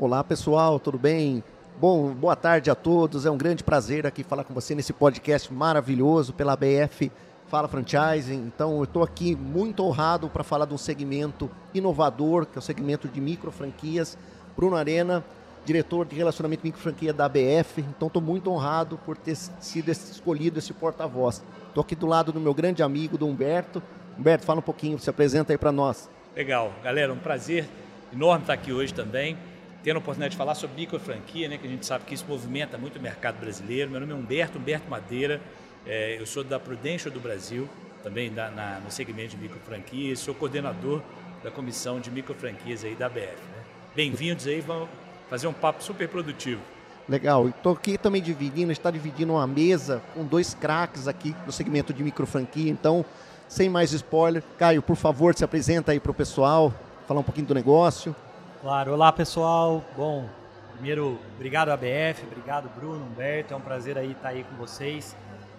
Olá pessoal, tudo bem? Bom, boa tarde a todos. É um grande prazer aqui falar com você nesse podcast maravilhoso pela ABF Fala Franchising. Então, eu estou aqui muito honrado para falar de um segmento inovador, que é o segmento de micro franquias. Bruno Arena, diretor de relacionamento micro franquia da ABF. Então, estou muito honrado por ter sido escolhido esse porta-voz. Estou aqui do lado do meu grande amigo, do Humberto. Humberto, fala um pouquinho, se apresenta aí para nós. Legal, galera, um prazer enorme estar aqui hoje também tendo a oportunidade de falar sobre microfranquia, né, que a gente sabe que isso movimenta muito o mercado brasileiro. Meu nome é Humberto, Humberto Madeira, é, eu sou da Prudential do Brasil, também da, na, no segmento de microfranquias, sou coordenador da comissão de microfranquias aí da BF. Né? Bem-vindos aí, vamos fazer um papo super produtivo. Legal, estou aqui também dividindo, está dividindo uma mesa com dois craques aqui no segmento de microfranquia, então, sem mais spoiler, Caio, por favor, se apresenta aí para o pessoal, falar um pouquinho do negócio. Claro, olá pessoal. Bom, primeiro, obrigado ABF, obrigado Bruno, Humberto, é um prazer aí estar aí com vocês.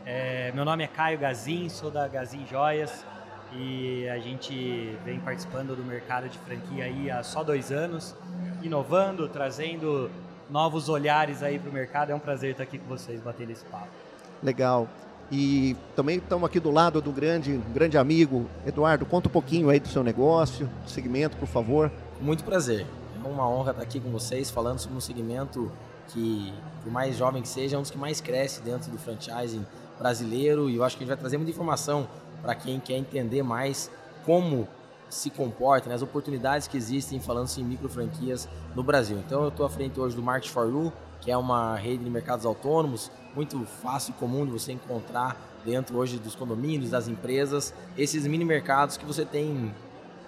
É, meu nome é Caio Gazin, sou da Gazin Joias e a gente vem participando do mercado de franquia aí há só dois anos, inovando, trazendo novos olhares aí para o mercado. É um prazer estar aqui com vocês, batendo esse papo. Legal. E também estamos aqui do lado do grande, grande amigo Eduardo. Conta um pouquinho aí do seu negócio, do segmento, por favor. Muito prazer. É uma honra estar aqui com vocês falando sobre um segmento que, por mais jovem que seja, é um dos que mais cresce dentro do franchising brasileiro e eu acho que a gente vai trazer muita informação para quem quer entender mais como se comporta, né, as oportunidades que existem falando-se em micro franquias no Brasil. Então eu estou à frente hoje do Market for You, que é uma rede de mercados autônomos muito fácil e comum de você encontrar dentro hoje dos condomínios, das empresas, esses mini mercados que você tem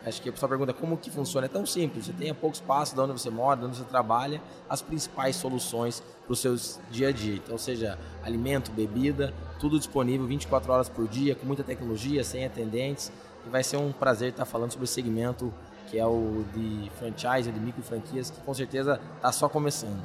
Acho que a pessoa pergunta como que funciona. É tão simples. Você tem a pouco espaço de onde você mora, de onde você trabalha, as principais soluções para o seu dia a dia. Então, seja alimento, bebida, tudo disponível 24 horas por dia, com muita tecnologia, sem atendentes. E vai ser um prazer estar falando sobre o segmento que é o de franchise, de micro franquias, que com certeza está só começando.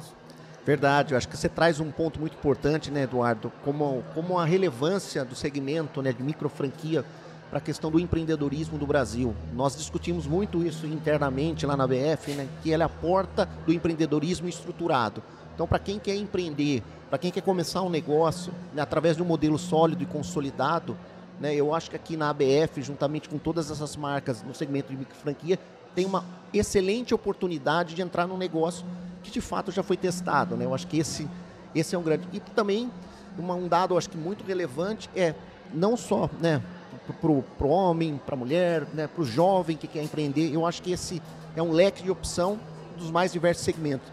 Verdade, eu acho que você traz um ponto muito importante, né, Eduardo, como, como a relevância do segmento né, de micro franquia para a questão do empreendedorismo do Brasil. Nós discutimos muito isso internamente lá na BF, né, que ela é a porta do empreendedorismo estruturado. Então, para quem quer empreender, para quem quer começar um negócio né, através de um modelo sólido e consolidado, né, eu acho que aqui na ABF, juntamente com todas essas marcas no segmento de microfranquia, tem uma excelente oportunidade de entrar num negócio que de fato já foi testado. Né? Eu acho que esse, esse é um grande. E também, uma, um dado acho que muito relevante é não só né, para o homem, para a mulher, né, para o jovem que quer empreender. Eu acho que esse é um leque de opção dos mais diversos segmentos.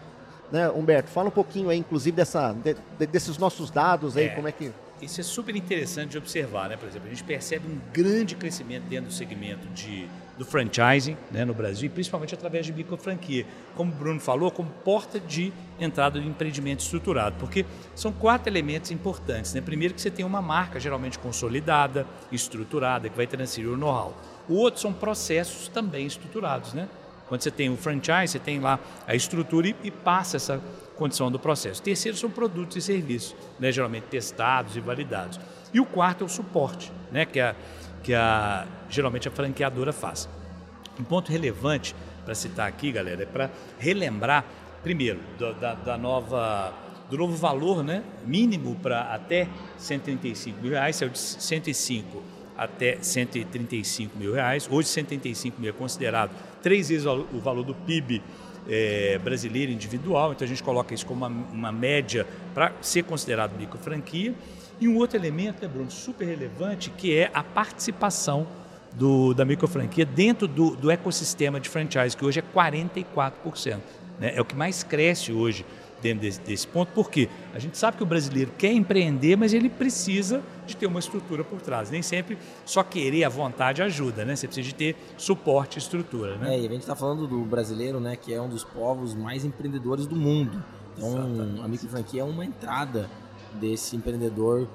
Né, Humberto, fala um pouquinho aí, inclusive, dessa, de, de, desses nossos dados aí, é, como é que. Isso é super interessante de observar, né? Por exemplo, a gente percebe um grande crescimento dentro do segmento de do franchising né, no Brasil, e principalmente através de microfranquia. Como o Bruno falou, como porta de entrada do empreendimento estruturado, porque são quatro elementos importantes. Né? Primeiro que você tem uma marca geralmente consolidada, estruturada, que vai transferir o know-how. O outro são processos também estruturados. Né? Quando você tem o franchise, você tem lá a estrutura e, e passa essa condição do processo. Terceiro são produtos e serviços, né? geralmente testados e validados. E o quarto é o suporte, né? que é que a, geralmente a franqueadora faz. Um ponto relevante para citar aqui, galera, é para relembrar, primeiro, do, da, da, nova, do novo valor né, mínimo para até 135 mil reais, saiu de 105 até 135 mil reais. Hoje, 135 mil é considerado três vezes o valor do PIB é, brasileiro individual, então a gente coloca isso como uma, uma média para ser considerado micro franquia. E um outro elemento, né, Bruno, super relevante, que é a participação do, da microfranquia dentro do, do ecossistema de franchise, que hoje é 44%. Né? É o que mais cresce hoje dentro desse, desse ponto, porque a gente sabe que o brasileiro quer empreender, mas ele precisa de ter uma estrutura por trás. Nem sempre só querer a vontade ajuda, né? Você precisa de ter suporte e estrutura, né? É, e a gente está falando do brasileiro, né, que é um dos povos mais empreendedores do mundo. Então, Exatamente. a microfranquia é uma entrada desse empreendedor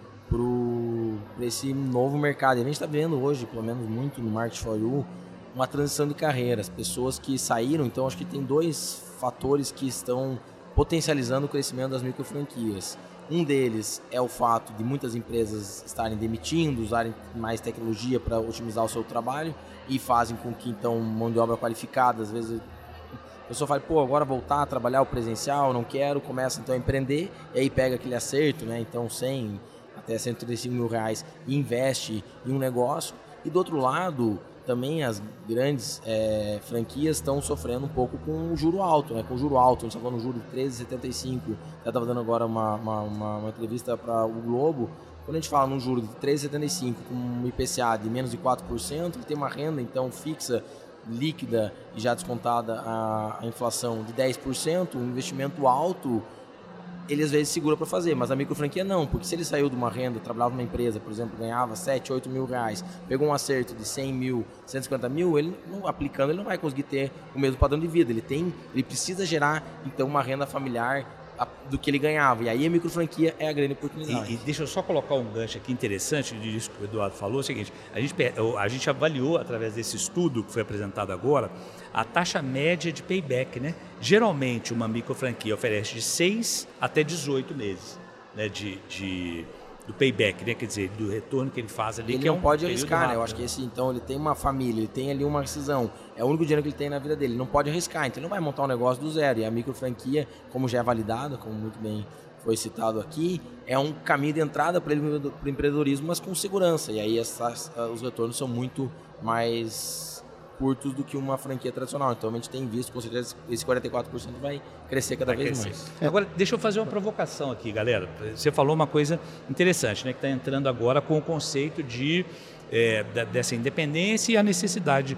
para esse novo mercado. E a gente está vendo hoje, pelo menos muito no Market for You, uma transição de carreiras. Pessoas que saíram, então acho que tem dois fatores que estão potencializando o crescimento das micro franquias. Um deles é o fato de muitas empresas estarem demitindo, usarem mais tecnologia para otimizar o seu trabalho e fazem com que então mão de obra qualificada, às vezes pessoa fala, pô, agora voltar a trabalhar o presencial, não quero, começa então a empreender, e aí pega aquele acerto, né? Então 100 até 135 mil reais e investe em um negócio. E do outro lado, também as grandes é, franquias estão sofrendo um pouco com o juro alto, né? Com o juro alto, a gente está falando juro de 13,75. Já estava dando agora uma, uma, uma, uma entrevista para o Globo. Quando a gente fala num juro de 13,75 com um IPCA de menos de 4%, ele tem uma renda então fixa, líquida e já descontada a, inflação de 10%, um investimento alto ele às vezes segura para fazer, mas a micro franquia não, porque se ele saiu de uma renda, trabalhava numa empresa, por exemplo, ganhava 7, 8 mil reais, pegou um acerto de 100 mil, 150 mil, ele não, aplicando, ele não vai conseguir ter o mesmo padrão de vida. Ele tem, ele precisa gerar então uma renda familiar do que ele ganhava. E aí a micro franquia é a grande oportunidade. E, e deixa eu só colocar um gancho aqui interessante disso que o Eduardo falou, é o seguinte, a gente, a gente avaliou através desse estudo que foi apresentado agora, a taxa média de payback, né? Geralmente uma micro franquia oferece de 6 até 18 meses né? de, de do payback, né? Quer dizer, do retorno que ele faz ali. Ele não é um pode arriscar, né? Eu acho que esse, então, ele tem uma família, ele tem ali uma rescisão. É o único dinheiro que ele tem na vida dele. Ele não pode arriscar, então ele não vai montar um negócio do zero. E a micro franquia, como já é validada, como muito bem foi citado aqui, é um caminho de entrada para o empreendedorismo, mas com segurança. E aí essas, os retornos são muito mais curtos do que uma franquia tradicional. Então a gente tem visto, com certeza, esse 44% vai crescer cada vai vez crescer. mais. É. Agora, deixa eu fazer uma provocação aqui, galera. Você falou uma coisa interessante, né? Que está entrando agora com o conceito de é, dessa independência e a necessidade.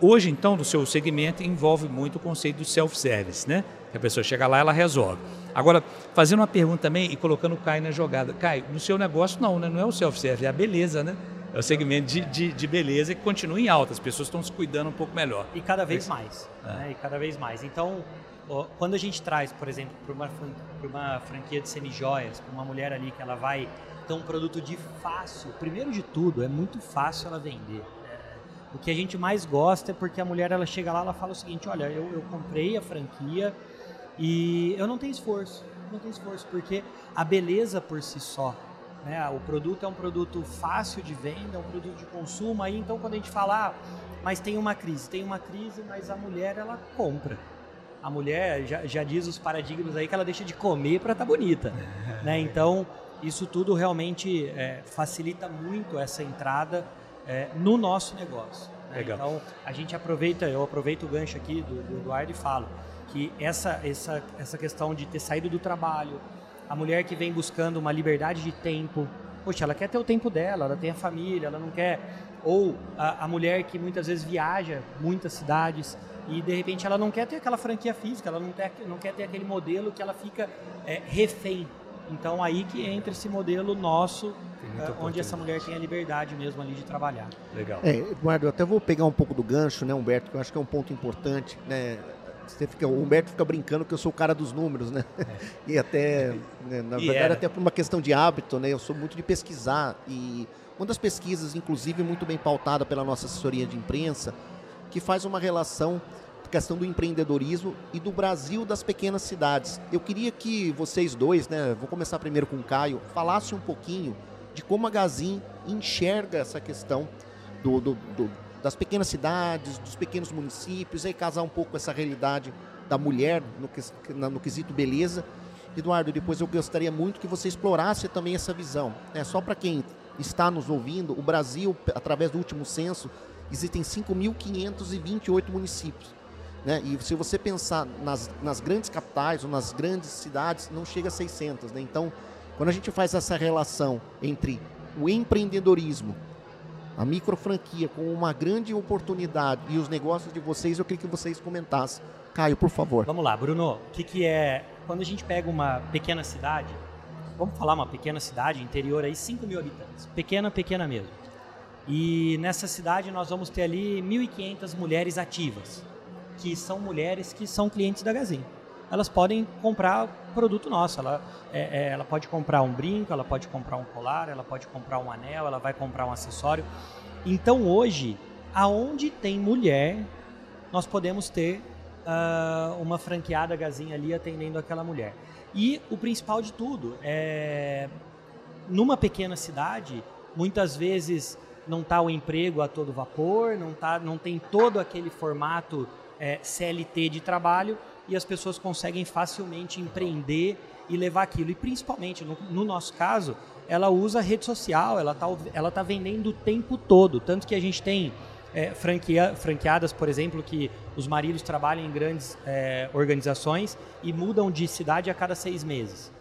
Hoje, então, do seu segmento envolve muito o conceito do self-service, né? Que a pessoa chega lá, ela resolve. Agora, fazendo uma pergunta também e colocando o Caio na jogada. Caio, no seu negócio não, né? Não é o self-service, é a beleza, né? É o segmento de, de, de, beleza que continua em alta, as pessoas estão se cuidando um pouco melhor. E cada vez mais. É. Né? E cada vez mais. Então, quando a gente traz, por exemplo, para uma, uma franquia de semijoias, para uma mulher ali que ela vai ter um produto de fácil, primeiro de tudo, é muito fácil ela vender. O que a gente mais gosta é porque a mulher ela chega lá ela fala o seguinte, olha, eu, eu comprei a franquia e eu não tenho esforço, não tenho esforço, porque a beleza por si só, né? O produto é um produto fácil de venda, é um produto de consumo. Aí então quando a gente fala, ah, mas tem uma crise, tem uma crise, mas a mulher ela compra. A mulher já, já diz os paradigmas aí que ela deixa de comer para estar tá bonita, né? Então isso tudo realmente é, facilita muito essa entrada é, no nosso negócio. Né? Então a gente aproveita, eu aproveito o gancho aqui do, do Eduardo e falo que essa, essa, essa questão de ter saído do trabalho, a mulher que vem buscando uma liberdade de tempo. Poxa, ela quer ter o tempo dela, ela tem a família, ela não quer. Ou a, a mulher que muitas vezes viaja muitas cidades e de repente ela não quer ter aquela franquia física, ela não, ter, não quer ter aquele modelo que ela fica é, refém. Então aí que entra esse modelo nosso, é, onde essa mulher tem a liberdade mesmo ali de trabalhar. Legal. É, Eduardo, eu até vou pegar um pouco do gancho, né, Humberto, que eu acho que é um ponto importante, né? Você fica, o Humberto fica brincando que eu sou o cara dos números, né? É. E até, né, na e verdade, era. até por uma questão de hábito, né? Eu sou muito de pesquisar e uma das pesquisas, inclusive, muito bem pautada pela nossa assessoria de imprensa, que faz uma relação questão do empreendedorismo e do Brasil das pequenas cidades. Eu queria que vocês dois, né, vou começar primeiro com o Caio, falassem um pouquinho de como a Gazin enxerga essa questão do, do, do das pequenas cidades, dos pequenos municípios, e aí casar um pouco essa realidade da mulher no, no quesito beleza. Eduardo, depois eu gostaria muito que você explorasse também essa visão. Né? Só para quem está nos ouvindo, o Brasil, através do último censo, existem 5.528 municípios. Né? E se você pensar nas, nas grandes capitais ou nas grandes cidades, não chega a 600. Né? Então, quando a gente faz essa relação entre o empreendedorismo a micro franquia com uma grande oportunidade e os negócios de vocês, eu queria que vocês comentassem. Caio, por favor. Vamos lá, Bruno. O que, que é. Quando a gente pega uma pequena cidade, vamos falar uma pequena cidade, interior aí, 5 mil habitantes. Pequena, pequena mesmo. E nessa cidade nós vamos ter ali 1.500 mulheres ativas, que são mulheres que são clientes da Gazin. Elas podem comprar produto nosso. Ela, é, é, ela pode comprar um brinco, ela pode comprar um colar, ela pode comprar um anel, ela vai comprar um acessório. Então hoje, aonde tem mulher, nós podemos ter uh, uma franqueada gazinha ali atendendo aquela mulher. E o principal de tudo é numa pequena cidade, muitas vezes não está o emprego a todo vapor, não, tá, não tem todo aquele formato é, CLT de trabalho e as pessoas conseguem facilmente empreender e levar aquilo. E principalmente, no, no nosso caso, ela usa rede social, ela está ela tá vendendo o tempo todo. Tanto que a gente tem é, franquia, franqueadas, por exemplo, que os maridos trabalham em grandes é, organizações e mudam de cidade a cada seis meses.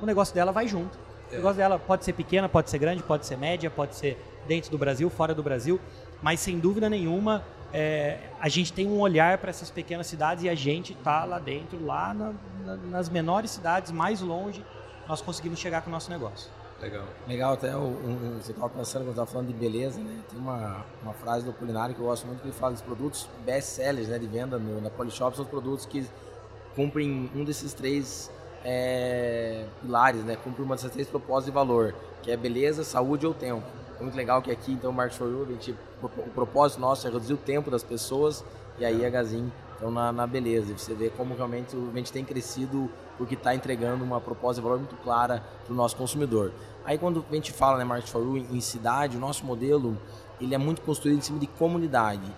O negócio dela vai junto. O negócio dela pode ser pequena, pode ser grande, pode ser média, pode ser dentro do Brasil, fora do Brasil, mas sem dúvida nenhuma é, a gente tem um olhar para essas pequenas cidades e a gente está lá dentro, lá na, na, nas menores cidades, mais longe, nós conseguimos chegar com o nosso negócio. Legal. Legal, até o, um, você estava pensando quando estava falando de beleza, né? Tem uma, uma frase do culinário que eu gosto muito que ele fala dos produtos best sellers, né? De venda no, na Polishop, são os produtos que cumprem um desses três é, pilares, né? Cumprem uma dessas três propósitos de valor, que é beleza, saúde ou tempo. É muito legal que aqui, então, o Market for You, a gente, o propósito nosso é reduzir o tempo das pessoas e aí a Gazin então na, na beleza. Você vê como realmente a gente tem crescido porque está entregando uma proposta de valor muito clara para o nosso consumidor. Aí quando a gente fala né, Market for em cidade, o nosso modelo ele é muito construído em cima de comunidade.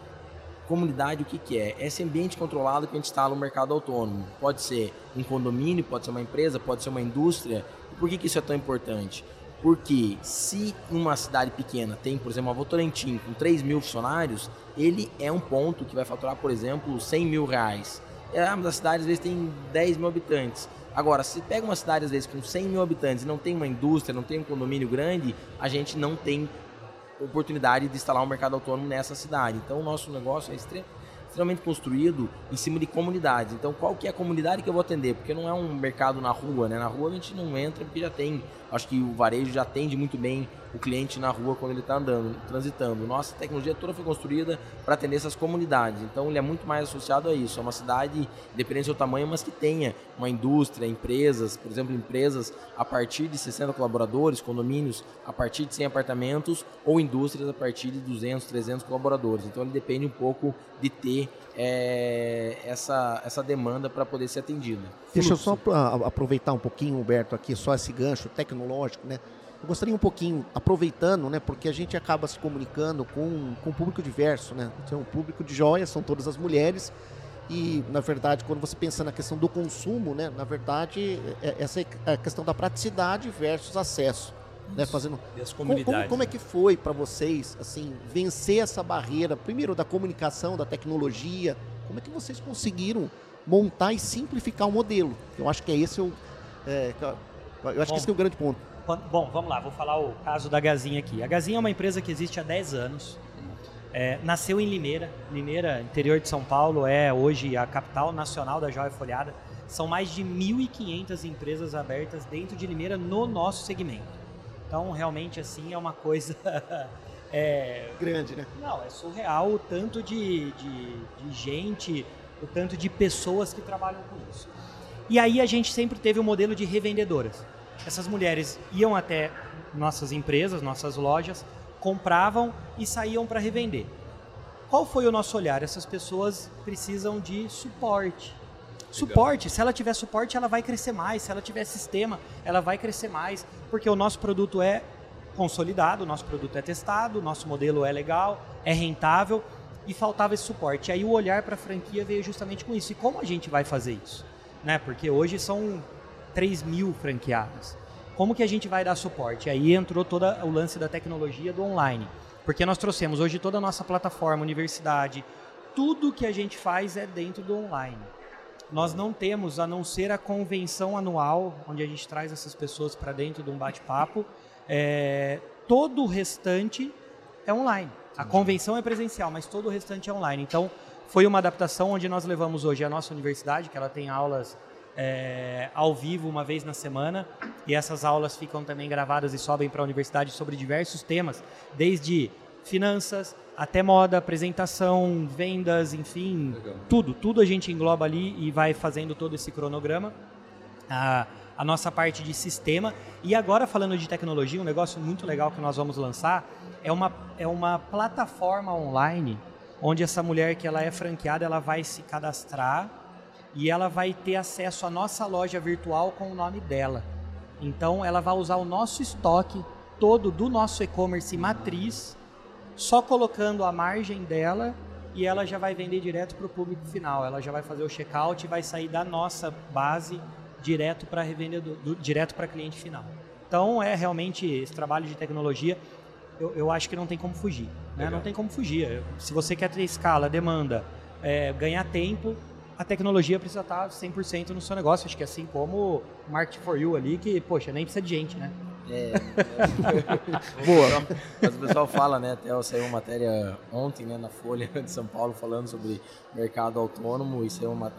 Comunidade o que, que é? É esse ambiente controlado que a gente instala no mercado autônomo. Pode ser um condomínio, pode ser uma empresa, pode ser uma indústria. Por que, que isso é tão importante? Porque se uma cidade pequena tem, por exemplo, uma Votorantim com 3 mil funcionários, ele é um ponto que vai faturar, por exemplo, 100 mil reais. É, uma cidade às vezes tem 10 mil habitantes. Agora, se pega uma cidade às vezes com 100 mil habitantes e não tem uma indústria, não tem um condomínio grande, a gente não tem oportunidade de instalar um mercado autônomo nessa cidade. Então, o nosso negócio é extremo extremamente construído em cima de comunidades. Então, qual que é a comunidade que eu vou atender? Porque não é um mercado na rua, né? Na rua a gente não entra porque já tem, acho que o varejo já atende muito bem o cliente na rua quando ele está andando, transitando. Nossa tecnologia toda foi construída para atender essas comunidades. Então, ele é muito mais associado a isso. É uma cidade, independente do seu tamanho, mas que tenha uma indústria, empresas, por exemplo, empresas a partir de 60 colaboradores, condomínios a partir de 100 apartamentos ou indústrias a partir de 200, 300 colaboradores. Então, ele depende um pouco de ter é, essa, essa demanda para poder ser atendida. Deixa eu só aproveitar um pouquinho, Humberto, aqui, só esse gancho tecnológico, né? Eu gostaria um pouquinho, aproveitando, né, porque a gente acaba se comunicando com, com um público diverso, né? Então, o público de joias são todas as mulheres e, na verdade, quando você pensa na questão do consumo, né, na verdade, é, é, essa é a questão da praticidade versus acesso. Né, fazendo comunidades. Como, como é que foi para vocês assim vencer essa barreira, primeiro da comunicação, da tecnologia? Como é que vocês conseguiram montar e simplificar o modelo? Eu acho que é esse o, é, eu acho Bom, que esse é o grande ponto. Bom, vamos lá, vou falar o caso da Gazinha aqui. A Gazinha é uma empresa que existe há 10 anos. É, nasceu em Limeira. Limeira, interior de São Paulo, é hoje a capital nacional da joia folhada. São mais de 1.500 empresas abertas dentro de Limeira no nosso segmento. Então, realmente, assim, é uma coisa... é, Grande, né? Não, é surreal o tanto de, de, de gente, o tanto de pessoas que trabalham com isso. E aí a gente sempre teve o um modelo de revendedoras essas mulheres iam até nossas empresas, nossas lojas, compravam e saíam para revender. Qual foi o nosso olhar? Essas pessoas precisam de suporte. Legal. Suporte, se ela tiver suporte, ela vai crescer mais. Se ela tiver sistema, ela vai crescer mais, porque o nosso produto é consolidado, o nosso produto é testado, o nosso modelo é legal, é rentável e faltava esse suporte. Aí o olhar para a franquia veio justamente com isso. E como a gente vai fazer isso? Né? Porque hoje são 3 mil franqueados. Como que a gente vai dar suporte? Aí entrou todo o lance da tecnologia do online. Porque nós trouxemos hoje toda a nossa plataforma, universidade, tudo que a gente faz é dentro do online. Nós não temos, a não ser a convenção anual, onde a gente traz essas pessoas para dentro de um bate-papo, é, todo o restante é online. A convenção é presencial, mas todo o restante é online. Então, foi uma adaptação onde nós levamos hoje a nossa universidade, que ela tem aulas é, ao vivo uma vez na semana e essas aulas ficam também gravadas e sobem para a universidade sobre diversos temas, desde finanças até moda, apresentação, vendas, enfim, Legal. tudo, tudo a gente engloba ali e vai fazendo todo esse cronograma. A, a nossa parte de sistema. E agora falando de tecnologia, um negócio muito legal que nós vamos lançar é uma, é uma plataforma online onde essa mulher que ela é franqueada, ela vai se cadastrar e ela vai ter acesso à nossa loja virtual com o nome dela. Então ela vai usar o nosso estoque todo do nosso e-commerce matriz, só colocando a margem dela e ela já vai vender direto para o público final. Ela já vai fazer o checkout e vai sair da nossa base direto para revendedor, do, direto para cliente final. Então é realmente esse trabalho de tecnologia. Eu, eu acho que não tem como fugir. Né? Não tem como fugir. Se você quer ter escala, demanda, é, ganhar tempo, a tecnologia precisa estar 100% no seu negócio. Acho que assim como o Market for You ali, que, poxa, nem precisa de gente, né? É, é. Boa. Mas o pessoal fala, né? Até saiu uma matéria ontem né, na Folha de São Paulo falando sobre mercado autônomo. Isso é uma,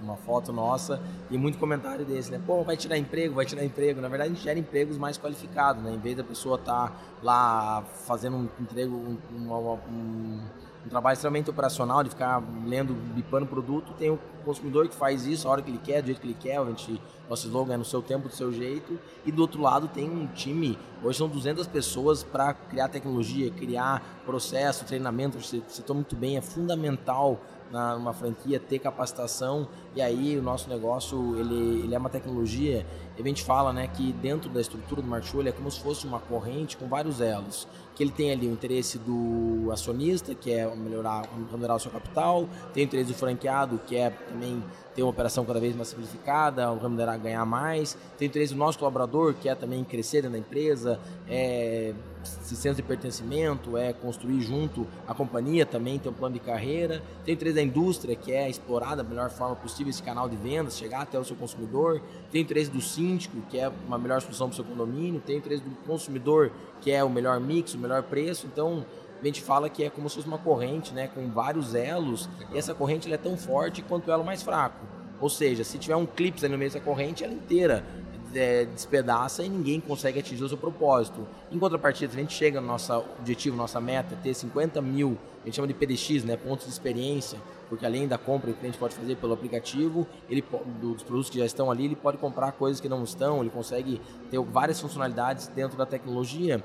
uma foto nossa e muito comentário desse, né? Pô, vai tirar emprego, vai tirar emprego. Na verdade, a gente gera empregos mais qualificados, né? Em vez da pessoa estar tá lá fazendo um emprego, um, um, um um trabalho extremamente operacional, de ficar lendo, bipando produto. Tem o consumidor que faz isso a hora que ele quer, do jeito que ele quer. A gente, nosso slogan é no seu tempo, do seu jeito. E do outro lado tem um time, hoje são 200 pessoas para criar tecnologia, criar processo, treinamento. Você citou muito bem, é fundamental na, numa franquia ter capacitação e aí o nosso negócio ele, ele é uma tecnologia e a gente fala né que dentro da estrutura do Martiol é como se fosse uma corrente com vários elos que ele tem ali o interesse do acionista, que é melhorar, melhorar o seu capital, tem o interesse do franqueado, que é também ter uma operação cada vez mais simplificada, o remunerar ganhar mais, tem o interesse do nosso colaborador, que é também crescer dentro da empresa, é senso de pertencimento, é construir junto a companhia também, ter um plano de carreira, tem o da indústria, que é explorar da melhor forma possível esse canal de vendas, chegar até o seu consumidor, tem o interesse do síndico, que é uma melhor solução para o seu condomínio, tem o interesse do consumidor, que é o melhor mix, o melhor preço. Então, a gente fala que é como se fosse uma corrente, né, com vários elos, e essa corrente é tão forte quanto o elo mais fraco. Ou seja, se tiver um clipe no meio dessa corrente, ela inteira é, despedaça e ninguém consegue atingir o seu propósito. Em contrapartida, a gente chega no nosso objetivo, nossa meta, ter 50 mil, a gente chama de PDX, né, pontos de experiência, porque além da compra que o cliente pode fazer pelo aplicativo, ele dos produtos que já estão ali, ele pode comprar coisas que não estão, ele consegue ter várias funcionalidades dentro da tecnologia.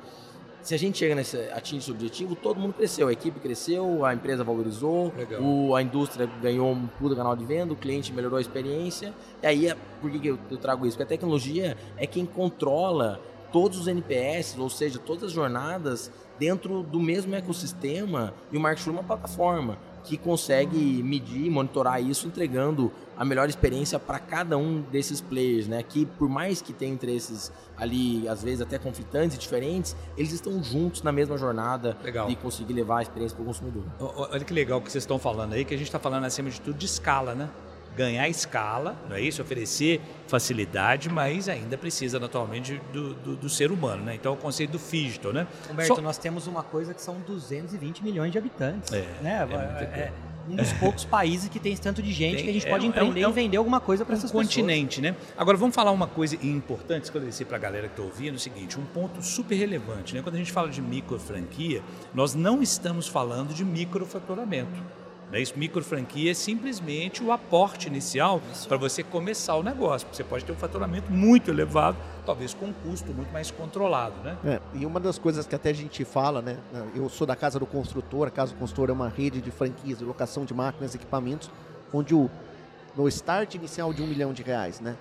Se a gente chega nesse atinge esse objetivo, todo mundo cresceu, a equipe cresceu, a empresa valorizou, o, a indústria ganhou um puta canal de venda, o cliente melhorou a experiência. E aí, é, por que, que eu, eu trago isso? Porque a tecnologia é quem controla todos os NPS, ou seja, todas as jornadas dentro do mesmo ecossistema e o marketing é uma plataforma que consegue medir, monitorar isso, entregando a melhor experiência para cada um desses players, né? Que por mais que tenham interesses ali, às vezes até conflitantes e diferentes, eles estão juntos na mesma jornada legal. de conseguir levar a experiência para o consumidor. Olha que legal que vocês estão falando aí, que a gente está falando acima de tudo de escala, né? Ganhar escala, não é isso? Oferecer facilidade, mas ainda precisa naturalmente do, do, do ser humano, né? Então é o conceito do digital, né? Humberto, Só... nós temos uma coisa que são 220 milhões de habitantes, é, né? É, é um dos poucos países que tem esse tanto de gente tem, que a gente pode é, empreender é um, e vender alguma coisa para essas um continente, né? Agora vamos falar uma coisa importante, esclarecer para a galera que está ouvindo, é o seguinte, um ponto super relevante, né? Quando a gente fala de micro franquia, nós não estamos falando de microfaturamento. Né? Isso, micro franquia é simplesmente o aporte inicial para você começar o negócio. Você pode ter um faturamento muito elevado, talvez com um custo muito mais controlado. Né? É, e uma das coisas que até a gente fala, né? eu sou da Casa do Construtor, a Casa do Construtor é uma rede de franquias de locação de máquinas e equipamentos, onde o, no start inicial de um milhão de reais. Né?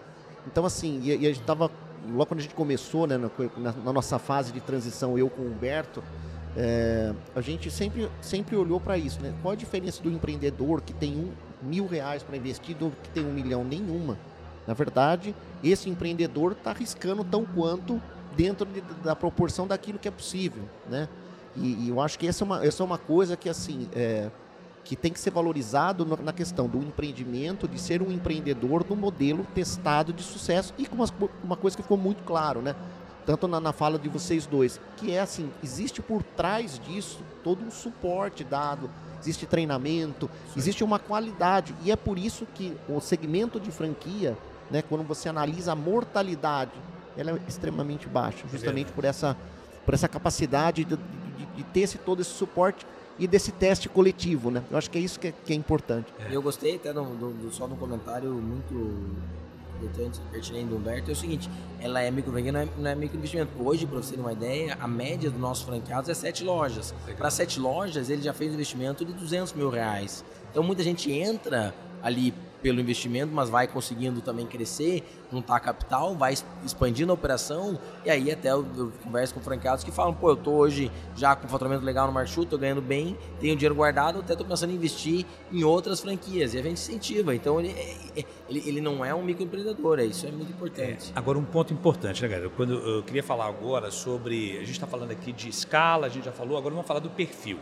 Então, assim, e, e a gente estava, logo quando a gente começou, né, na, na nossa fase de transição, eu com o Humberto, é, a gente sempre, sempre olhou para isso, né? Qual a diferença do empreendedor que tem um mil reais para investir do que tem um milhão? Nenhuma. Na verdade, esse empreendedor está arriscando tão quanto dentro de, da proporção daquilo que é possível, né? E, e, eu acho que essa é uma, essa é uma coisa que assim é, que tem que ser valorizado na questão do empreendimento, de ser um empreendedor no modelo testado de sucesso e com uma, uma coisa que ficou muito claro, né? Tanto na, na, fala de vocês dois, que é assim, existe por trás disso todo um suporte dado, existe treinamento, Sim. existe uma qualidade, e é por isso que o segmento de franquia, né, quando você analisa a mortalidade, ela é extremamente baixa, justamente é por essa, por essa capacidade de, de, de ter esse, todo esse suporte e desse teste coletivo, né? Eu acho que é isso que é, que é importante. É. Eu gostei até do, do, só de um comentário muito importante, pertinente do Humberto, é o seguinte, ela é micro não é, é microinvestimento. Hoje, para você ter uma ideia, a média dos nossos franqueados é sete lojas. Para sete lojas, ele já fez um investimento de 200 mil reais. Então, muita gente entra ali pelo investimento, mas vai conseguindo também crescer, juntar capital, vai expandindo a operação e aí até eu, eu converso com franqueados que falam, pô, eu tô hoje já com faturamento legal no Marchut, tô ganhando bem, tenho dinheiro guardado, até tô pensando em investir em outras franquias e a gente incentiva. Então ele, é, é, ele, ele não é um microempreendedor, é isso é muito importante. É, agora um ponto importante, né, galera? Quando eu queria falar agora sobre, a gente está falando aqui de escala, a gente já falou, agora vamos falar do perfil,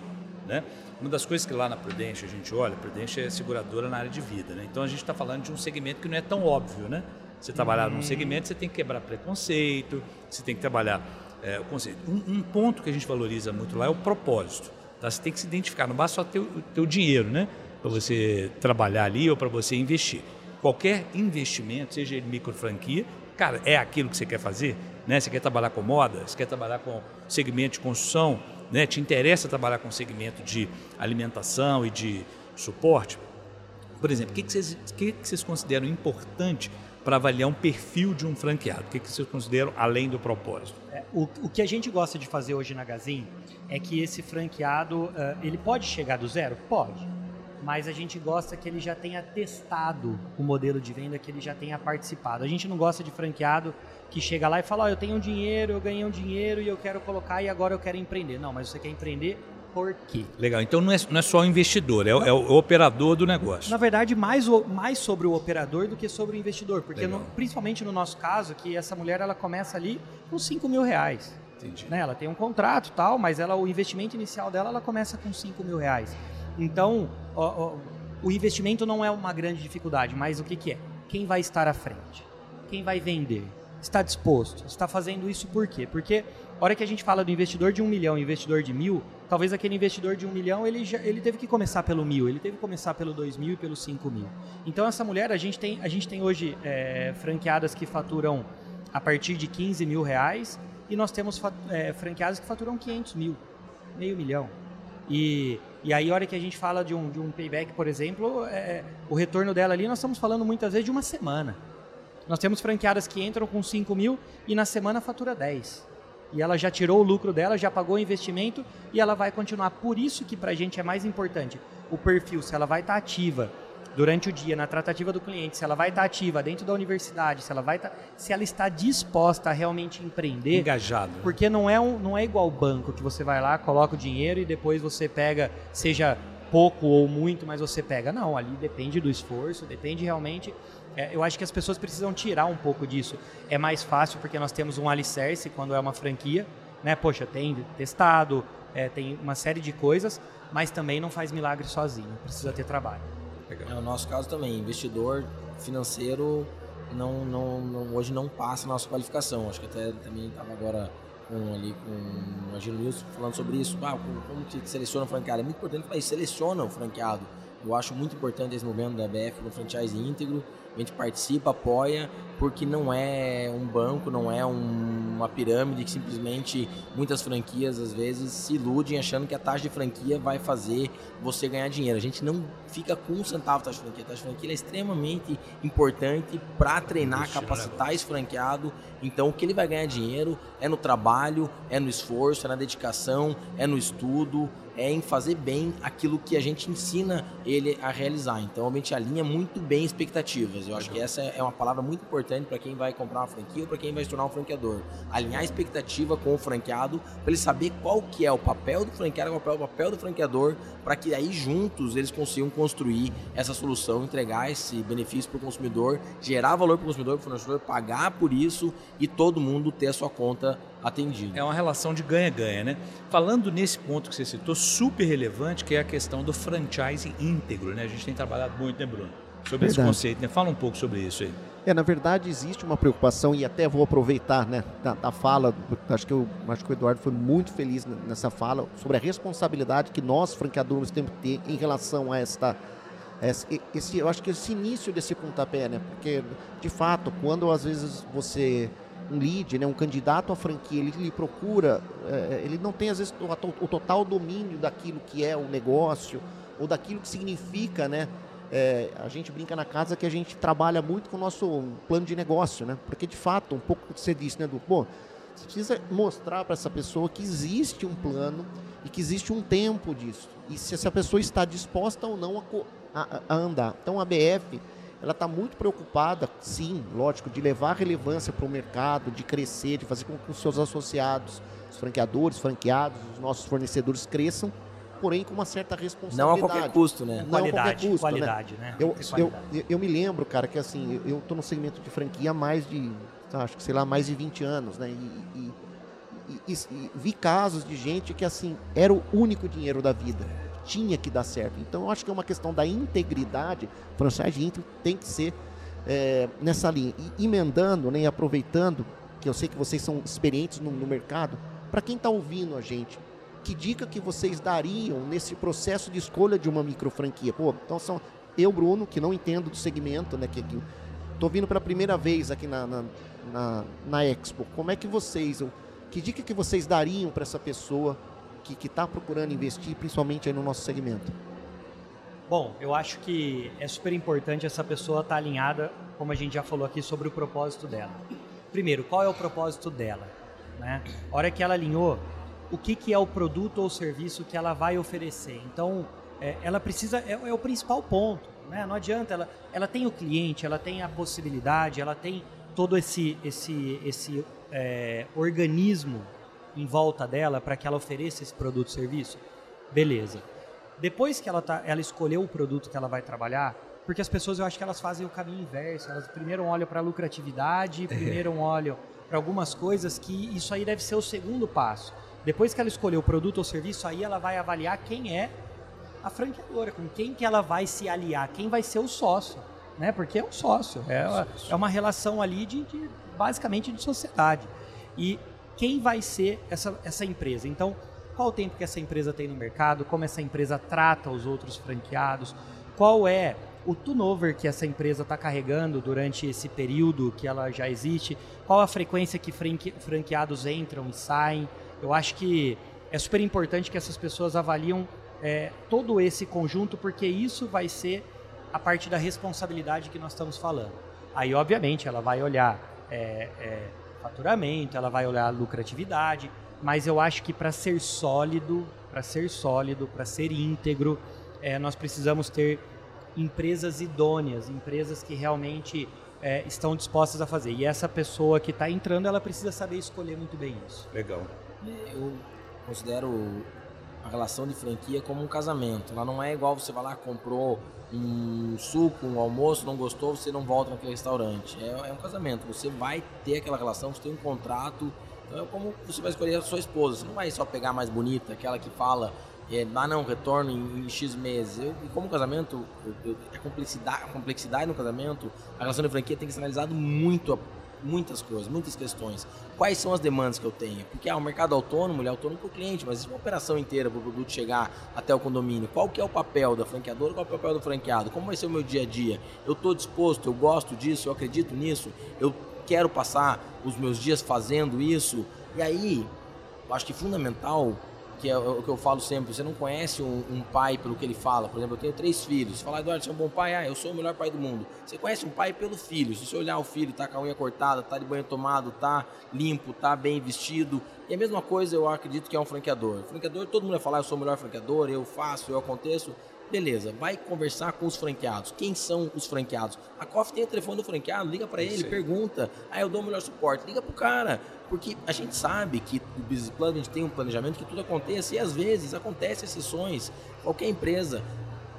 né? Uma das coisas que lá na Prudential a gente olha, a Prudential é seguradora na área de vida, né? Então a gente está falando de um segmento que não é tão óbvio, né? Você trabalhar uhum. num segmento, você tem que quebrar preconceito, você tem que trabalhar é, o conceito. Um, um, ponto que a gente valoriza muito lá é o propósito. Tá? Você tem que se identificar, não basta só ter o teu dinheiro, né? Para você trabalhar ali ou para você investir. Qualquer investimento, seja ele micro franquia, cara, é aquilo que você quer fazer? Né? Você quer trabalhar com moda? Você quer trabalhar com segmento de construção? Né, te interessa trabalhar com segmento de alimentação e de suporte, por exemplo, o que, que, vocês, que vocês consideram importante para avaliar um perfil de um franqueado? O que, que vocês consideram além do propósito? É, o, o, que a gente gosta de fazer hoje na Gazin é que esse franqueado, uh, ele pode chegar do zero? Pode. Mas a gente gosta que ele já tenha testado o modelo de venda, que ele já tenha participado. A gente não gosta de franqueado que chega lá e fala, oh, eu tenho um dinheiro, eu ganhei um dinheiro e eu quero colocar e agora eu quero empreender. Não, mas você quer empreender por quê? Legal, então não é, não é só o investidor, é, o, é o operador do negócio. Na verdade, mais, o, mais sobre o operador do que sobre o investidor, porque no, principalmente no nosso caso, que essa mulher ela começa ali com 5 mil reais. Entendi. Né? Ela tem um contrato tal, mas ela, o investimento inicial dela ela começa com 5 mil reais. Então, ó, ó, o investimento não é uma grande dificuldade, mas o que, que é? Quem vai estar à frente? Quem vai vender? está disposto? Está fazendo isso por quê? Porque a hora que a gente fala do investidor de um milhão investidor de mil, talvez aquele investidor de um milhão ele, já, ele teve que começar pelo mil, ele teve que começar pelo dois mil e pelo cinco mil. Então essa mulher, a gente tem, a gente tem hoje é, franqueadas que faturam a partir de 15 mil reais e nós temos é, franqueadas que faturam 500 mil, meio milhão. E, e aí, a hora que a gente fala de um, de um payback, por exemplo, é, o retorno dela ali, nós estamos falando muitas vezes de uma semana. Nós temos franqueadas que entram com 5 mil e na semana fatura 10. E ela já tirou o lucro dela, já pagou o investimento e ela vai continuar. Por isso que para a gente é mais importante o perfil, se ela vai estar tá ativa durante o dia na tratativa do cliente, se ela vai estar ativa dentro da universidade, se ela vai estar, tá, se ela está disposta a realmente empreender, engajado. Porque não é um, não é igual banco que você vai lá, coloca o dinheiro e depois você pega, seja pouco ou muito, mas você pega. Não, ali depende do esforço, depende realmente é, eu acho que as pessoas precisam tirar um pouco disso. É mais fácil porque nós temos um alicerce quando é uma franquia, né? Poxa, tem testado, é, tem uma série de coisas, mas também não faz milagre sozinho, precisa ter trabalho. É o nosso caso também, investidor financeiro não, não, não, hoje não passa a nossa qualificação. Acho que até também estava agora com, ali com o Agil News falando sobre isso. Ah, como, como que seleciona o franqueado? É muito importante falar isso, seleciona o franqueado. Eu acho muito importante esse momento da BF no franchise íntegro a gente participa, apoia, porque não é um banco, não é um, uma pirâmide que simplesmente muitas franquias às vezes se iludem achando que a taxa de franquia vai fazer você ganhar dinheiro. A gente não fica com um centavo taxa de franquia. A taxa de franquia é extremamente importante para treinar, capacitar esse franqueado. Então o que ele vai ganhar dinheiro é no trabalho, é no esforço, é na dedicação, é no estudo, é em fazer bem aquilo que a gente ensina ele a realizar. Então a gente alinha muito bem expectativas. Eu acho que essa é uma palavra muito importante para quem vai comprar uma franquia ou para quem vai se tornar um franqueador. Alinhar a expectativa com o franqueado para ele saber qual que é o papel do franqueado, qual é o papel do franqueador, para que aí juntos eles consigam construir essa solução, entregar esse benefício para o consumidor, gerar valor para o consumidor, para o fornecedor, pagar por isso e todo mundo ter a sua conta atendida. É uma relação de ganha-ganha, né? Falando nesse ponto que você citou, super relevante, que é a questão do franchising íntegro, né? A gente tem trabalhado muito, né, Bruno? Sobre verdade. esse conceito, né? Fala um pouco sobre isso aí. É, na verdade existe uma preocupação e até vou aproveitar, né, da, da fala, acho que, eu, acho que o Eduardo foi muito feliz nessa fala sobre a responsabilidade que nós franqueadores temos que ter em relação a esta esse, eu acho que esse início desse pontapé, né? Porque, de fato, quando às vezes você um lead, né, um candidato à franquia, ele procura, é, ele não tem às vezes o, o, total domínio daquilo que é o negócio ou daquilo que significa, né? É, a gente brinca na casa que a gente trabalha muito com o nosso plano de negócio, né? Porque de fato, um pouco que você disse, né, do pô, você precisa mostrar para essa pessoa que existe um plano e que existe um tempo disso. E se essa pessoa está disposta ou não a, a, a andar. Então a BF ela está muito preocupada, sim, lógico, de levar relevância para o mercado, de crescer, de fazer com que os seus associados, os franqueadores, franqueados, os nossos fornecedores cresçam, porém com uma certa responsabilidade. Não a qualquer custo, né? Não qualidade, a qualquer custo, qualidade, né? né? Eu, Qualidade. eu, eu me lembro, cara, que assim, eu estou no segmento de franquia há mais de, tá, acho que sei lá, mais de 20 anos, né? E, e- e- e- e vi casos de gente que assim, era o único dinheiro da vida. Tinha que dar certo. Então eu acho que é uma questão da integridade. Franchise íntegro tem que ser é, nessa linha. E emendando, né, e aproveitando, que eu sei que vocês são experientes no, no mercado, para quem está ouvindo a gente, que dica que vocês dariam nesse processo de escolha de uma micro franquia? Pô, então são eu, Bruno, que não entendo do segmento, né, que, que tô vindo pela primeira vez aqui na, na, na, na Expo. Como é que vocês, que dica que vocês dariam para essa pessoa que está procurando investir, principalmente no nosso segmento? Bom, eu acho que é super importante essa pessoa estar alinhada, como a gente já falou aqui, sobre o propósito dela. Primeiro, qual é o propósito dela? Né? A hora que ela alinhou, o que, que é o produto ou serviço que ela vai oferecer? Então, é, ela precisa, é, é o principal ponto. Né? Não adianta, ela, ela tem o cliente, ela tem a possibilidade, ela tem todo esse, esse, esse é, organismo em volta dela para que ela ofereça esse produto ou serviço. Beleza. Depois que ela, tá, ela escolheu o produto que ela vai trabalhar, porque as pessoas eu acho que elas fazem o caminho inverso. Elas primeiro olham para a lucratividade, primeiro olham para algumas coisas que isso aí deve ser o segundo passo. Depois que ela escolheu o produto ou serviço, aí ela vai avaliar quem é a franqueadora, com quem que ela vai se aliar, quem vai ser o sócio, né? Porque é um sócio, é, uma- é uma relação ali de, de- basicamente de sociedade. E quem vai ser essa, essa empresa? Então, qual o tempo que essa empresa tem no mercado? Como essa empresa trata os outros franqueados? Qual é o turnover que essa empresa está carregando durante esse período que ela já existe? Qual a frequência que franque- franqueados entram e saem? Eu acho que é super importante que essas pessoas avaliam é, todo esse conjunto, porque isso vai ser a parte da responsabilidade que nós estamos falando. Aí, obviamente, ela vai olhar é, é, faturamento, ela vai olhar lucratividade, mas eu acho que para ser sólido, para ser sólido, para ser íntegro, é, nós precisamos ter empresas idôneas, empresas que realmente é, estão dispostas a fazer. E essa pessoa que está entrando, ela precisa saber escolher muito bem isso. Legal. Eu considero a relação de franquia como um casamento. Ela não é igual você vai lá, comprou um suco, um almoço, não gostou, você não volta naquele restaurante. É, é um casamento. Você vai ter aquela relação, você tem um contrato. Então é como você vai escolher a sua esposa. Você não vai só pegar a mais bonita, aquela que fala, é, ah não, retorno em, em X meses. Eu, e como casamento, eu, eu, a, complexidade, a complexidade no casamento, a relação de franquia tem que ser analisado muito muitas coisas, muitas questões. Quais são as demandas que eu tenho? Porque ah, o mercado autônomo, ele é autônomo para o cliente, mas existe uma operação inteira para o produto chegar até o condomínio. Qual que é o papel da franqueadora, qual é o papel do franqueado? Como vai ser o meu dia a dia? Eu estou disposto, eu gosto disso, eu acredito nisso, eu quero passar os meus dias fazendo isso. E aí, eu acho que fundamental que é o que eu falo sempre, você não conhece um, um, pai pelo que ele fala. Por exemplo, eu tenho três filhos. Você fala, Eduardo, você é um bom pai? Ah, eu sou o melhor pai do mundo. Você conhece um pai pelo filho. Se você olhar o filho, tá com a unha cortada, tá de banho tomado, tá limpo, tá bem vestido. E a mesma coisa eu acredito que é um franqueador. Franqueador, todo mundo vai falar, eu sou o melhor franqueador, eu faço, eu aconteço. Beleza, vai conversar com os franqueados. Quem são os franqueados? A COF tem o telefone do franqueado, liga para ele, pergunta. Ah, eu dou o melhor suporte. Liga pro cara. Porque a gente sabe que o Business Plan, a gente tem um planejamento que tudo aconteça. E às vezes acontece exceções. Qualquer empresa,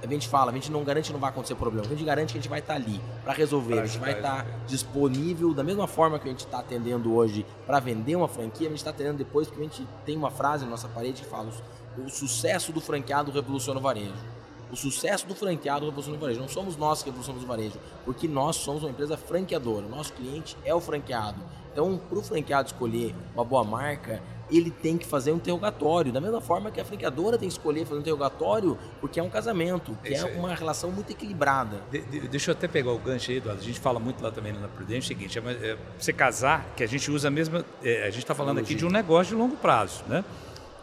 a gente fala, a gente não garante que não vai acontecer problema. A gente garante que a gente vai estar ali para resolver. Pra a gente vai estar disponível da mesma forma que a gente está atendendo hoje para vender uma franquia, a gente está atendendo depois, porque a gente tem uma frase na nossa parede que fala: o sucesso do franqueado revoluciona o varejo. O sucesso do franqueado revoluciona o varejo. Não somos nós que revolucionamos o varejo, porque nós somos uma empresa franqueadora. O nosso cliente é o franqueado. Então, para o franqueado escolher uma boa marca, ele tem que fazer um interrogatório. Da mesma forma que a franqueadora tem que escolher fazer um interrogatório, porque é um casamento, que é, aí. uma relação muito equilibrada. De- de- deixa eu até pegar o gancho aí, Eduardo. A gente fala muito lá também na Prudente, é o seguinte, é, é, você casar, que a gente usa a mesma... é, a gente está falando aqui de um negócio de longo prazo, né?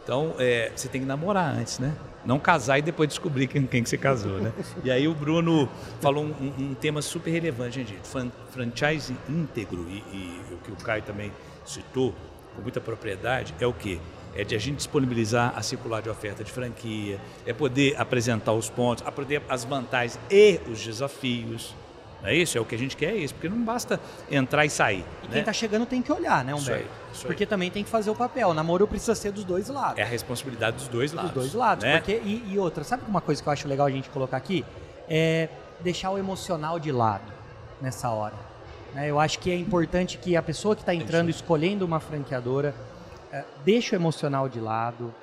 Então, é, você tem que namorar antes, né? Não casar e depois descobrir quem, quem que você casou, né? E aí o Bruno falou um, um- tema super relevante, gente. Fran, franchise íntegro, e, e o que o Caio também citou com muita propriedade, é o quê? É de a gente disponibilizar a circular de oferta de franquia, é poder apresentar os pontos, a poder as vantagens e os desafios. É isso, é o que a gente quer, é isso, porque não basta entrar e sair. E né? quem está chegando tem que olhar, né, Isso aí, Humberto? isso aí. Porque também tem que fazer o papel. O namoro precisa ser dos dois lados. É a responsabilidade dos dois lados. dos dois lados. né? Porque, e, e outra, sabe uma coisa que eu acho legal a gente colocar aqui? É deixar o emocional de lado nessa hora. né? Eu acho que é importante que a pessoa que está entrando, escolhendo uma franqueadora, é, deixe o emocional de lado,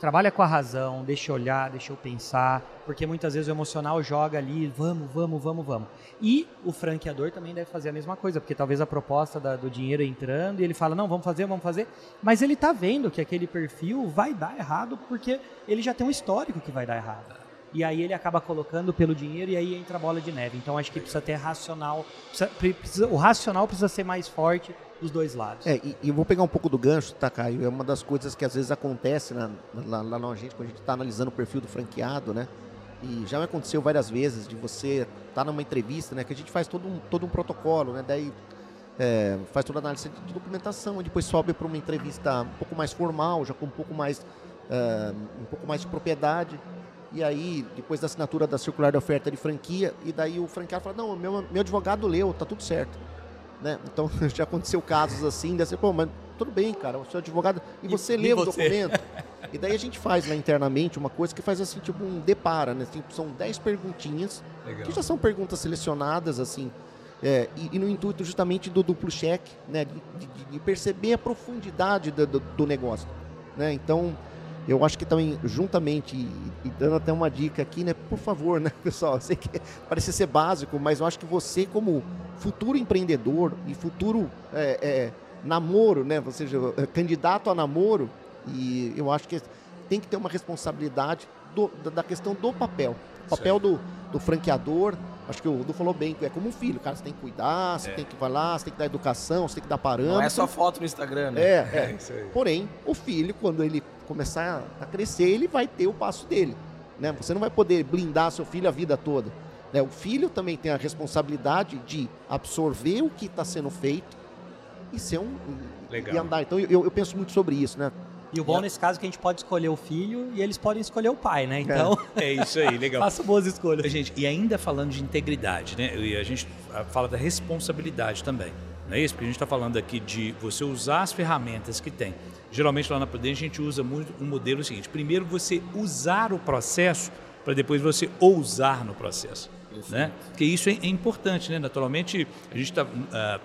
trabalha com a razão, deixa eu olhar, deixa eu pensar, porque muitas vezes o emocional joga ali, vamos, vamos, vamos, vamos. E o franqueador também deve fazer a mesma coisa, porque talvez a proposta da- do dinheiro entrando e ele fala, não, vamos fazer, vamos fazer, mas ele tá vendo que aquele perfil vai dar errado porque ele já tem um histórico que vai dar errado. E aí ele acaba colocando pelo dinheiro e aí entra a bola de neve. Então acho que precisa ter racional, precisa- precisa- o racional precisa ser mais forte dos dois lados. É, e, e vou pegar um pouco do gancho, tá, Caio? É uma das coisas que às vezes acontece na, lá, lá na gente, quando a gente está analisando o perfil do franqueado, né? E já me aconteceu várias vezes de você estar numa entrevista, né? Que a gente faz todo um, todo um protocolo, né? Daí é, faz toda a análise de documentação e depois sobe para uma entrevista um pouco mais formal, já com um pouco mais, é, um pouco mais de propriedade. E aí, depois da assinatura da circular de oferta de franquia, e daí o franqueado fala, não, meu, meu advogado leu, tá tudo certo. Né? Então já aconteceu casos assim, desse, pô, mas tudo bem, cara, o seu advogado. E você e leu o você? documento? E daí a gente faz lá internamente uma coisa que faz assim, tipo um depara, né? Tipo, são 10 perguntinhas, Legal. que já são perguntas selecionadas, assim, é, e, e no intuito justamente do duplo cheque, né? De, de- de perceber a profundidade do, do- do negócio. Né? Então, eu acho que também, juntamente, e, dando até uma dica aqui, né? Por favor, né, pessoal? Eu sei que parece ser básico, mas eu acho que você, como futuro empreendedor e futuro é, é, namoro, né? Ou seja, é, candidato a namoro, e eu acho que tem que ter uma responsabilidade do- da, da questão do papel. O papel do, do franqueador, acho que o Du falou bem, é como um filho, cara, você tem que cuidar, você É. tem que lá, você tem que dar educação, você tem que dar parâmetro. Não é só foto no Instagram, né? É, É é. isso aí. Porém, o filho, quando ele começar a crescer, ele vai ter o passo dele. Né? Você não vai poder blindar seu filho a vida toda. né? O filho também tem a responsabilidade de absorver o que está sendo feito e ser um Legal. e andar. Então eu, eu penso muito sobre isso, né? E o bom nesse caso é que a gente pode escolher o filho e eles podem escolher o pai, né? Então, É isso aí, legal. faça boas escolhas. Gente, e ainda falando de integridade, né? E a gente ah, fala da responsabilidade também. Não é isso? Porque a gente está falando aqui de você usar as ferramentas que tem. Geralmente lá na Prudente a gente usa muito um modelo seguinte: primeiro você usar o processo para depois você ousar no processo. Né? Porque isso é, é importante, né? Naturalmente, a gente está.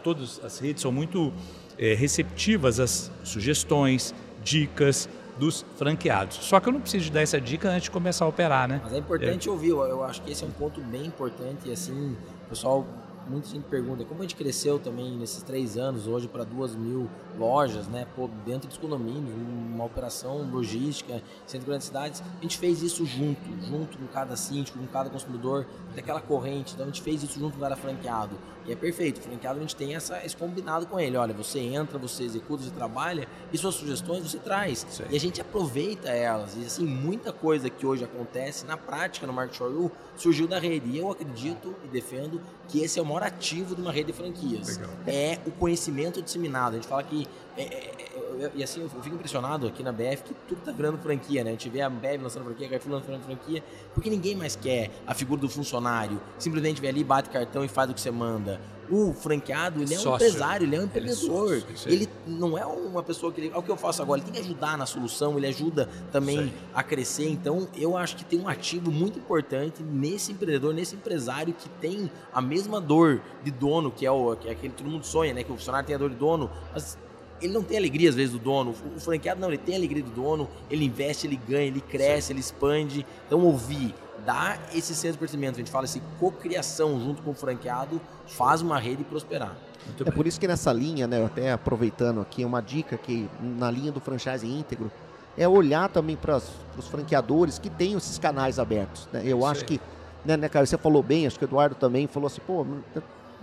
todas as redes são muito eh, receptivas às sugestões, dicas dos franqueados. Só que eu não preciso dar essa dica antes de começar a operar, né? Mas é importante ouvir, eu, acho que esse é um ponto bem importante e assim, o pessoal, muita gente pergunta, como a gente cresceu também nesses três anos, hoje para duas mil lojas, né, pô, dentro dos condomínios, uma operação logística, centro de grandes cidades, a gente fez isso junto, junto com cada síndico, com cada consumidor, daquela corrente, então a gente fez isso junto com cada franqueado, e é perfeito, o franqueado a gente tem essa, esse combinado com ele, olha, você entra, você executa, você trabalha, e suas sugestões você traz, Sim. e a gente aproveita elas, e assim, muita coisa que hoje acontece na prática no Market You surgiu da rede, e eu acredito e defendo que esse é o maior ativo de uma rede de franquias, Legal. é o conhecimento disseminado, a gente fala que, é, é, é, e assim, eu fico impressionado aqui na BF que tudo tá virando franquia, né, a gente vê a BF lançando franquia, a Carrefour lançando franquia, porque ninguém mais quer a figura do funcionário, simplesmente vem ali, bate cartão e faz o que você manda. O franqueado, ele é um Sócio. empresário, ele é um Ele é empreendedor. sócio, isso aí. ele não é uma pessoa que ele, é o que eu faço agora, ele tem que ajudar na solução, ele ajuda também a crescer. Então, eu acho que tem um ativo muito importante nesse empreendedor, nesse empresário que tem a mesma dor de dono, que é, o, que é aquele que todo mundo sonha, né? Que o funcionário tem a dor de dono, mas ele não tem alegria às vezes do dono. O franqueado não, ele tem a alegria do dono, ele investe, ele ganha, ele cresce, ele expande. Então, ouvir, dar esse senso de pertencimento, a gente fala assim, cocriação junto com o franqueado, faz uma rede prosperar. Muito É bem. por isso que nessa linha, né, até aproveitando aqui, uma dica que na linha do franchise íntegro é olhar também para os franqueadores que têm esses canais abertos. né? Eu Isso acho que, né, né, cara, você falou bem, acho que o Eduardo também falou assim, pô,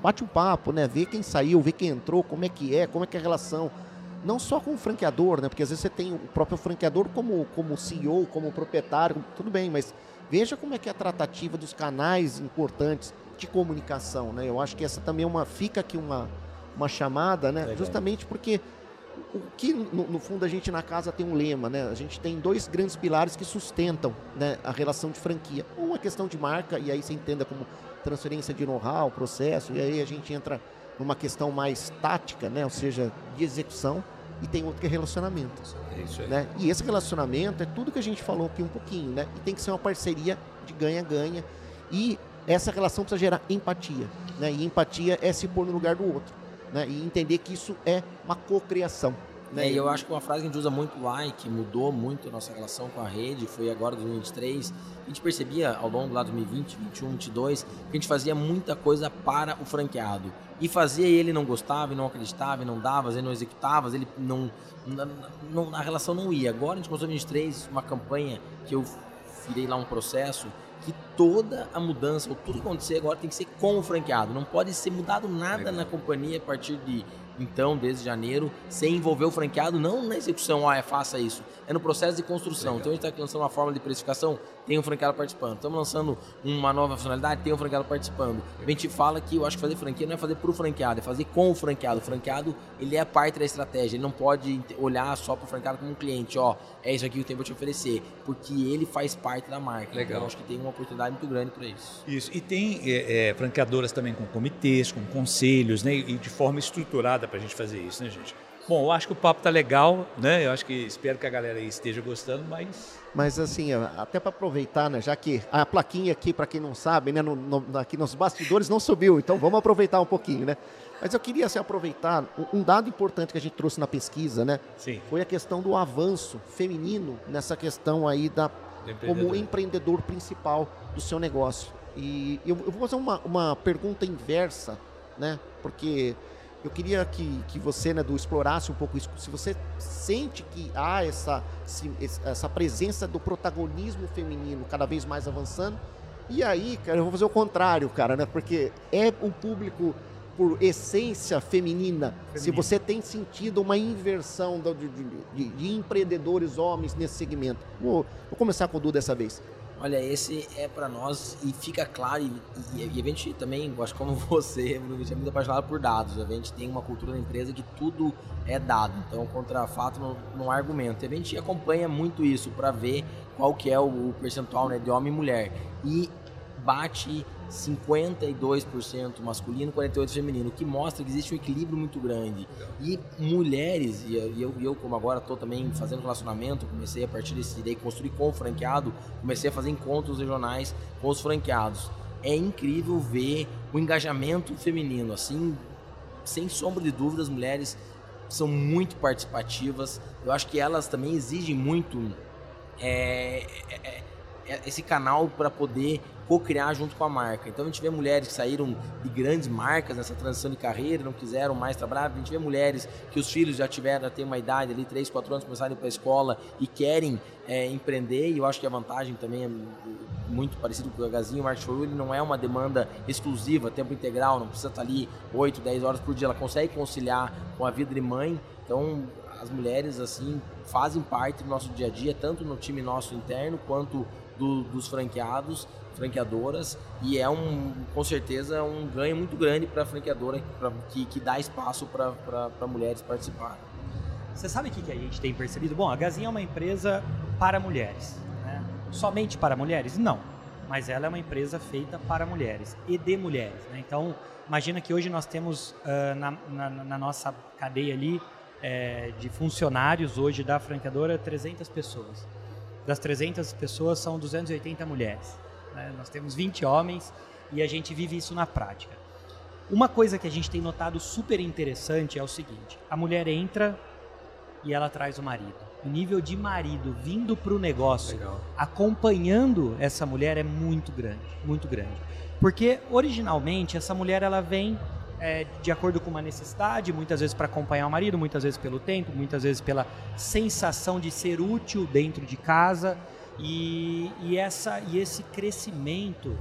bate um papo, né, vê quem saiu, vê quem entrou, como é que é, como é que é a relação. Não só com o franqueador, né, porque às vezes você tem o próprio franqueador como, como CEO, como proprietário, tudo bem, mas veja como é que é a tratativa dos canais importantes de comunicação, né? Eu acho que essa também é uma fica aqui uma, uma chamada, né? Legal. Justamente porque o que no, no fundo a gente na casa tem um lema, né? A gente tem dois grandes pilares que sustentam, né, a relação de franquia. Um é questão de marca e aí você entenda como transferência de know-how, processo, e aí a gente entra numa questão mais tática, né? ou seja, de execução, e tem outro que é relacionamento. É isso aí. Né? E esse relacionamento é tudo que a gente falou aqui um pouquinho, né? E tem que ser uma parceria de ganha-ganha. E essa relação precisa gerar empatia. Né? E empatia é se pôr no lugar do outro. Né? E entender que isso é uma cocriação. Né? E eu acho que uma frase que a gente usa muito lá e que mudou muito a nossa relação com a rede foi agora 2023. A gente percebia ao longo lá 2020, 2021, 2022 que a gente fazia muita coisa para o franqueado. E fazia e ele não gostava, e não acreditava, e não dava, ele não executava, ele não, não, a relação não ia. Agora a gente começou em 2023 uma campanha que eu virei lá um processo que toda a mudança, ou tudo que acontecer agora tem que ser com o franqueado. Não pode ser mudado nada Legal. na companhia a partir de então, desde janeiro, sem envolver o franqueado, não na execução, ah, é, faça isso, é no processo de construção. Legal. Então, a gente está lançando uma forma de precificação, tem um franqueado participando. Estamos lançando uma nova funcionalidade, tem um franqueado participando. A gente fala que eu acho que fazer franquia não é fazer para o franqueado, é fazer com o franqueado. O franqueado, ele é parte da estratégia, ele não pode olhar só para o franqueado como um cliente, ó, é isso aqui que eu tenho para te oferecer, porque ele faz parte da marca. Legal. Então, acho que tem uma oportunidade muito grande para isso. Isso, e tem é, é, franqueadoras também com comitês, com conselhos, né, e de forma estruturada para a gente fazer isso, né, gente? Bom, eu acho que o papo tá legal, né? Eu acho que espero que a galera aí esteja gostando, mas. Mas assim, até para aproveitar, né? Já que a plaquinha aqui, para quem não sabe, né? No, no, aqui nos bastidores não subiu, então vamos aproveitar um pouquinho, né? Mas eu queria assim, aproveitar um dado importante que a gente trouxe na pesquisa, né? Sim. Foi a questão do avanço feminino nessa questão aí da como empreendedor principal do seu negócio. E eu, eu vou fazer uma, uma pergunta inversa, né? Porque eu queria que, que você, né, do explorasse um pouco isso. Se você sente que há essa, essa presença do protagonismo feminino cada vez mais avançando, e aí, cara, eu vou fazer o contrário, cara, né? Porque é um público por essência feminina. feminina. Se você tem sentido uma inversão de, de, de, de empreendedores homens nesse segmento. Vou, vou começar com o Du dessa vez. Olha, esse é para nós e fica claro, e, e, e, a gente também, acho como você, a gente é muito apaixonado por dados. A gente tem uma cultura da empresa que tudo é dado, então contra fato não, não há argumento. E a gente acompanha muito isso para ver qual que é o, o percentual né, de homem e mulher. E bate 52% masculino, 48% feminino, o que mostra que existe um equilíbrio muito grande. E mulheres, e eu, eu como agora estou também fazendo relacionamento, comecei a partir desse daí construir com o franqueado, comecei a fazer encontros regionais com os franqueados. É incrível ver o engajamento feminino, assim, sem sombra de dúvida, as mulheres são muito participativas. Eu acho que elas também exigem muito é, é, é, esse canal para poder co-criar junto com a marca. Então a gente vê mulheres que saíram de grandes marcas nessa transição de carreira, não quiseram mais trabalhar. A gente vê mulheres que os filhos já tiveram, já têm uma idade ali, 3, 4 anos, começaram a ir para a escola e querem é, empreender. E eu acho que a vantagem também é muito parecido com o Gazinho. O Market for ele não é uma demanda exclusiva, tempo integral, não precisa estar ali 8, 10 horas por dia. Ela consegue conciliar com a vida de mãe. Então as mulheres assim fazem parte do nosso dia a dia, tanto no time nosso interno quanto do, dos franqueados franqueadoras e é um com certeza um ganho muito grande para a franqueadora pra, que, que dá espaço para mulheres participarem. Você sabe o que, que a gente tem percebido? Bom, a Gazinha é uma empresa para mulheres. Né? Somente para mulheres? Não. Mas ela é uma empresa feita para mulheres e de mulheres. Né? Então, imagina que hoje nós temos uh, na, na, na, nossa cadeia ali é, de funcionários hoje da franqueadora 300 pessoas. Das 300 pessoas são 280 mulheres. Né? Nós temos 20 homens e a gente vive isso na prática. Uma coisa que a gente tem notado super interessante é o seguinte: a mulher entra e ela traz o marido. O nível de marido vindo para o negócio, Legal. acompanhando essa mulher é muito grande, muito grande. Porque originalmente essa mulher ela vem é, de acordo com uma necessidade, muitas vezes para acompanhar o marido, muitas vezes pelo tempo, muitas vezes pela sensação de ser útil dentro de casa. E, e, essa, e esse crescimento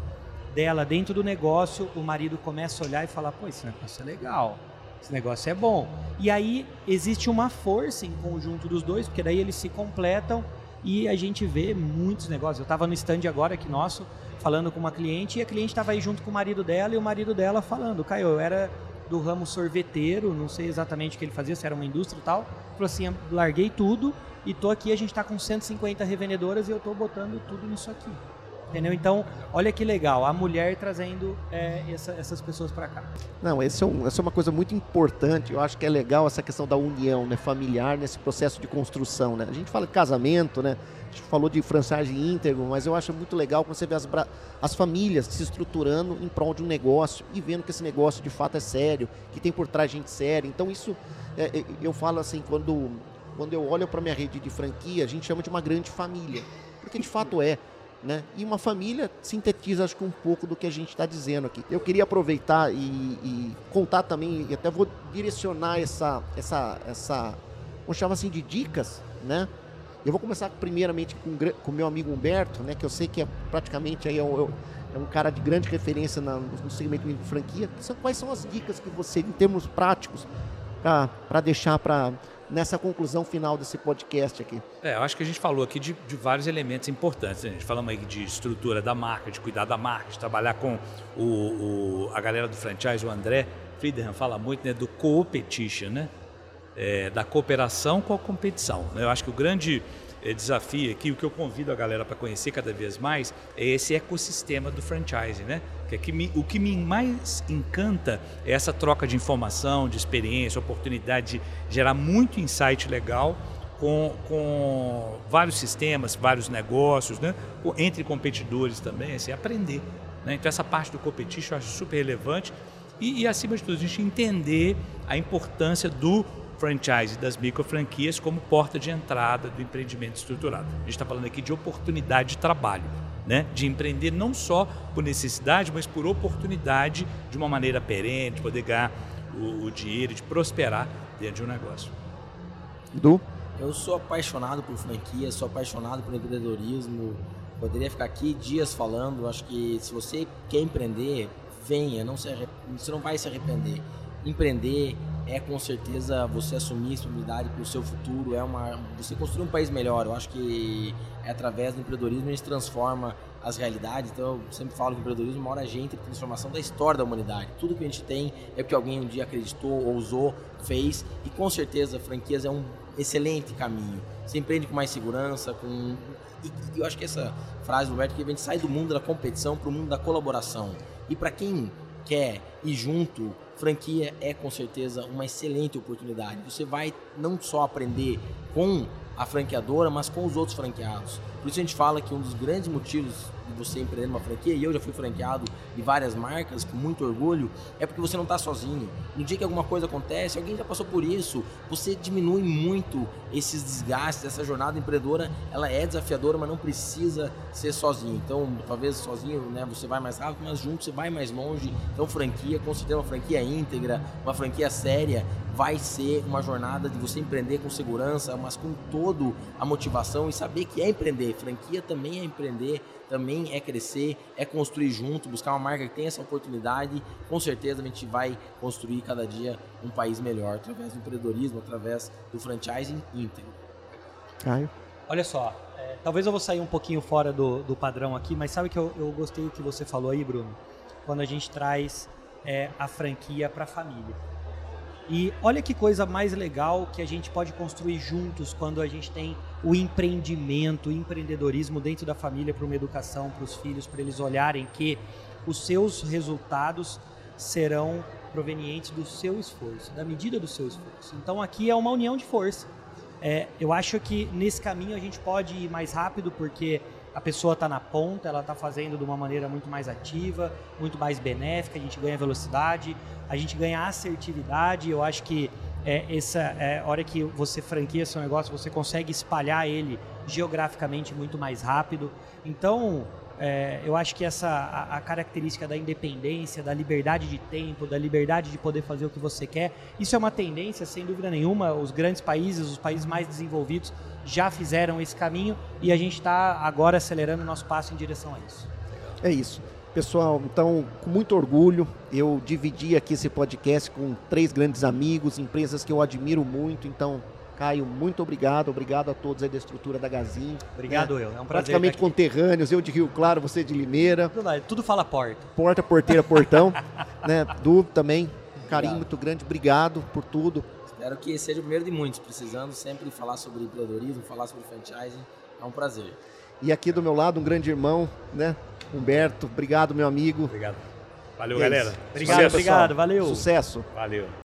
dela dentro do negócio, o marido começa a olhar e falar: pô, esse negócio é legal, esse negócio é bom. E aí existe uma força em conjunto dos dois, porque daí eles se completam e a gente vê muitos negócios. Eu estava no stand agora aqui nosso, falando com uma cliente, e a cliente estava aí junto com o marido dela, e o marido dela falando: Caio, eu era do ramo sorveteiro, não sei exatamente o que ele fazia, se era uma indústria e tal. Falou assim: larguei tudo e tô aqui, a gente está com 150 revendedoras e eu estou botando tudo nisso aqui. Entendeu? Então, olha que legal, a mulher trazendo é, essa, essas pessoas para cá. Não, esse é um, essa é uma coisa muito importante. Eu acho que é legal essa questão da união né, familiar nesse processo de construção. Né? A gente fala de casamento, né? a gente falou de franchise íntegro, mas eu acho muito legal quando você vê as, as famílias se estruturando em prol de um negócio e vendo que esse negócio de fato é sério, que tem por trás gente séria. Então, isso é, é eu falo assim, quando, quando eu olho para minha rede de franquia, a gente chama de uma grande família, porque de fato é. Né? E uma família sintetiza, acho que um pouco do que a gente está dizendo aqui. Eu queria aproveitar e, e, contar também, e até vou direcionar essa, essa, essa, vamos chamar assim, de dicas, né? Eu vou começar primeiramente com o meu amigo Humberto, né? Que eu sei que é praticamente aí é um, é um cara de grande referência na, no segmento de franquia. Quais são as dicas que você, em termos práticos, para deixar para nessa conclusão final desse podcast aqui? É, eu acho que a gente falou aqui de, de vários elementos importantes. Né? A gente falamos aí de estrutura da marca, de cuidar da marca, de trabalhar com o, o a galera do franchise, o André Friedman fala muito né, do co-petition, né? É, da cooperação com a competição. Né? Eu acho que o grande é, desafio aqui, o que eu convido a galera para conhecer cada vez mais, é esse ecossistema do franchising, né? Que, é que me, o que me mais encanta é essa troca de informação, de experiência, oportunidade de gerar muito insight legal com, com vários sistemas, vários negócios, né? entre competidores também, assim, aprender. Né? Então essa parte do competition eu acho super relevante e, e acima de tudo a gente entender a importância do franchise das micro franquias como porta de entrada do empreendimento estruturado. A gente está falando aqui de oportunidade de trabalho, né? de empreender não só por necessidade, mas por oportunidade de uma maneira perene, de poder ganhar o, o dinheiro, de prosperar dentro de um negócio. Du? Eu sou apaixonado por franquia, sou apaixonado por empreendedorismo. Poderia ficar aqui dias falando. Acho que se você quer empreender, venha, não se você não vai se arrepender. Empreender é com certeza você assumir responsabilidade para o seu futuro, é uma você construir um país melhor. Eu acho que é através do empreendedorismo a gente transforma as realidades. Então eu sempre falo que o empreendedorismo é hora agente de transformação da história da humanidade. Tudo que a gente tem é porque alguém um dia acreditou, ousou, fez e com certeza franquias é um excelente caminho. Você empreende com mais segurança, com e, eu acho que essa frase do Roberto que a gente sai do mundo da competição para o mundo da colaboração. E para quem quer ir junto, franquia é com certeza uma excelente oportunidade. Você vai não só aprender com a franqueadora, mas com os outros franqueados. Por isso a gente fala que um dos grandes motivos de você empreender uma franquia, e eu já fui franqueado de várias marcas com muito orgulho, é porque você não está sozinho. No dia que alguma coisa acontece, alguém já passou por isso, você diminui muito esses desgastes, essa jornada empreendedora, ela é desafiadora, mas não precisa ser sozinho. Então, talvez sozinho, né, você vai mais rápido, mas junto você vai mais longe. Então, franquia, considera uma franquia íntegra, uma franquia séria, vai ser uma jornada de você empreender com segurança, mas com todo a motivação e saber que é empreender. Franquia também é empreender, também é crescer, é construir junto, buscar uma marca que tem essa oportunidade. Com certeza a gente vai construir cada dia um país melhor através do empreendedorismo, através do franchising íntegro. Caio? Olha só, é, talvez eu vou sair um pouquinho fora do, do padrão aqui, mas sabe que eu, eu gostei do que você falou aí, Bruno? Quando a gente traz é, a franquia para a família. E olha que coisa mais legal que a gente pode construir juntos quando a gente tem o empreendimento, o empreendedorismo dentro da família para uma educação para os filhos, para eles olharem que os seus resultados serão provenientes do seu esforço, da medida do seu esforço. Então aqui é uma união de força. É, eu acho que nesse caminho a gente pode ir mais rápido porque a pessoa está na ponta, ela está fazendo de uma maneira muito mais ativa, muito mais benéfica, a gente ganha velocidade, a gente ganha assertividade. Eu acho que é, essa é, hora que você franquia seu negócio, você consegue espalhar ele geograficamente muito mais rápido. Então, é, eu acho que essa a, a, característica da independência, da liberdade de tempo, da liberdade de poder fazer o que você quer, isso é uma tendência, sem dúvida nenhuma. Os grandes países, os países mais desenvolvidos, já fizeram esse caminho e a gente está agora acelerando o nosso passo em direção a isso. É isso. Pessoal, então, com muito orgulho, eu dividi aqui esse podcast com três grandes amigos, empresas que eu admiro muito. Então, Caio, muito obrigado. Obrigado a todos aí da estrutura da Gazin. Né? Obrigado, né? eu. É um prazer. Praticamente conterrâneos, eu de Rio Claro, você de Limeira. Tudo fala porta. Porta, porteira, portão. né? Du também, carinho obrigado. muito grande. Obrigado por tudo. Espero que seja o primeiro de muitos, precisando sempre falar sobre empreendedorismo, falar sobre franchising. É um prazer. E aqui do meu lado, um grande irmão, né? Humberto, obrigado, meu amigo. Obrigado. Valeu, é galera. Obrigado, Sucesso, obrigado. Valeu. Sucesso. Valeu.